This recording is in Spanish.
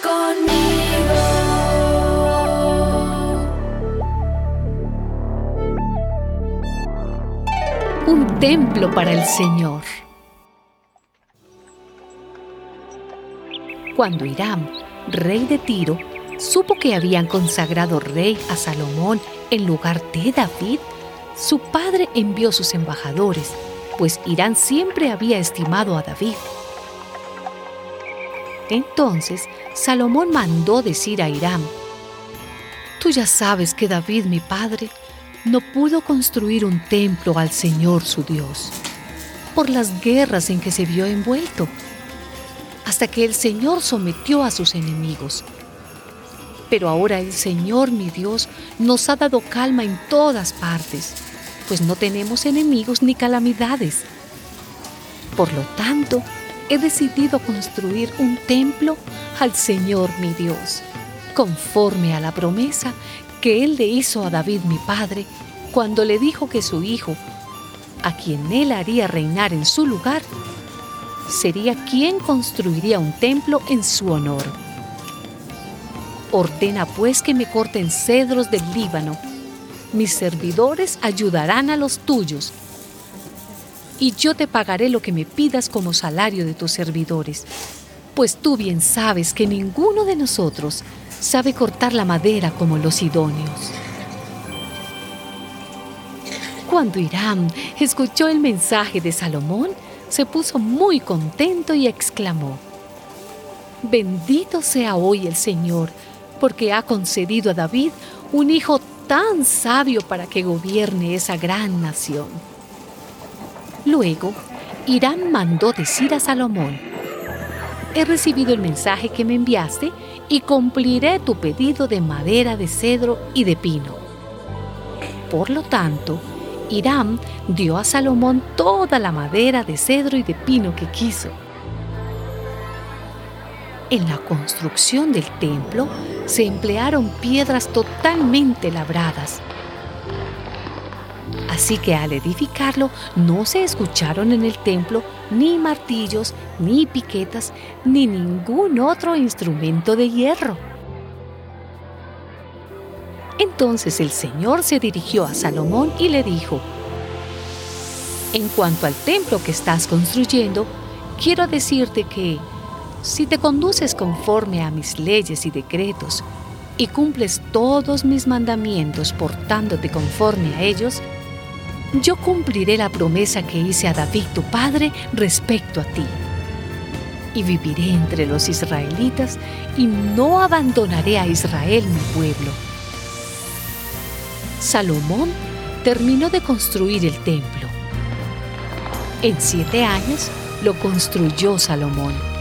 conmigo. Un templo para el Señor. Cuando Hiram, rey de Tiro, supo que habían consagrado rey a Salomón en lugar de David, su padre envió sus embajadores, pues Irán siempre había estimado a David. Entonces Salomón mandó decir a Hiram, Tú ya sabes que David, mi padre, no pudo construir un templo al Señor su Dios, por las guerras en que se vio envuelto, hasta que el Señor sometió a sus enemigos. Pero ahora el Señor, mi Dios, nos ha dado calma en todas partes, pues no tenemos enemigos ni calamidades. Por lo tanto, he decidido construir un templo al Señor, mi Dios conforme a la promesa que él le hizo a David mi padre cuando le dijo que su hijo, a quien él haría reinar en su lugar, sería quien construiría un templo en su honor. Ordena pues que me corten cedros del Líbano. Mis servidores ayudarán a los tuyos. Y yo te pagaré lo que me pidas como salario de tus servidores, pues tú bien sabes que ninguno de nosotros sabe cortar la madera como los idóneos. Cuando Hiram escuchó el mensaje de Salomón, se puso muy contento y exclamó, Bendito sea hoy el Señor, porque ha concedido a David un hijo tan sabio para que gobierne esa gran nación. Luego, Hiram mandó decir a Salomón, He recibido el mensaje que me enviaste y cumpliré tu pedido de madera de cedro y de pino. Por lo tanto, Hiram dio a Salomón toda la madera de cedro y de pino que quiso. En la construcción del templo se emplearon piedras totalmente labradas. Así que al edificarlo no se escucharon en el templo ni martillos, ni piquetas, ni ningún otro instrumento de hierro. Entonces el Señor se dirigió a Salomón y le dijo, En cuanto al templo que estás construyendo, quiero decirte que si te conduces conforme a mis leyes y decretos y cumples todos mis mandamientos portándote conforme a ellos, yo cumpliré la promesa que hice a David tu padre respecto a ti. Y viviré entre los israelitas y no abandonaré a Israel mi pueblo. Salomón terminó de construir el templo. En siete años lo construyó Salomón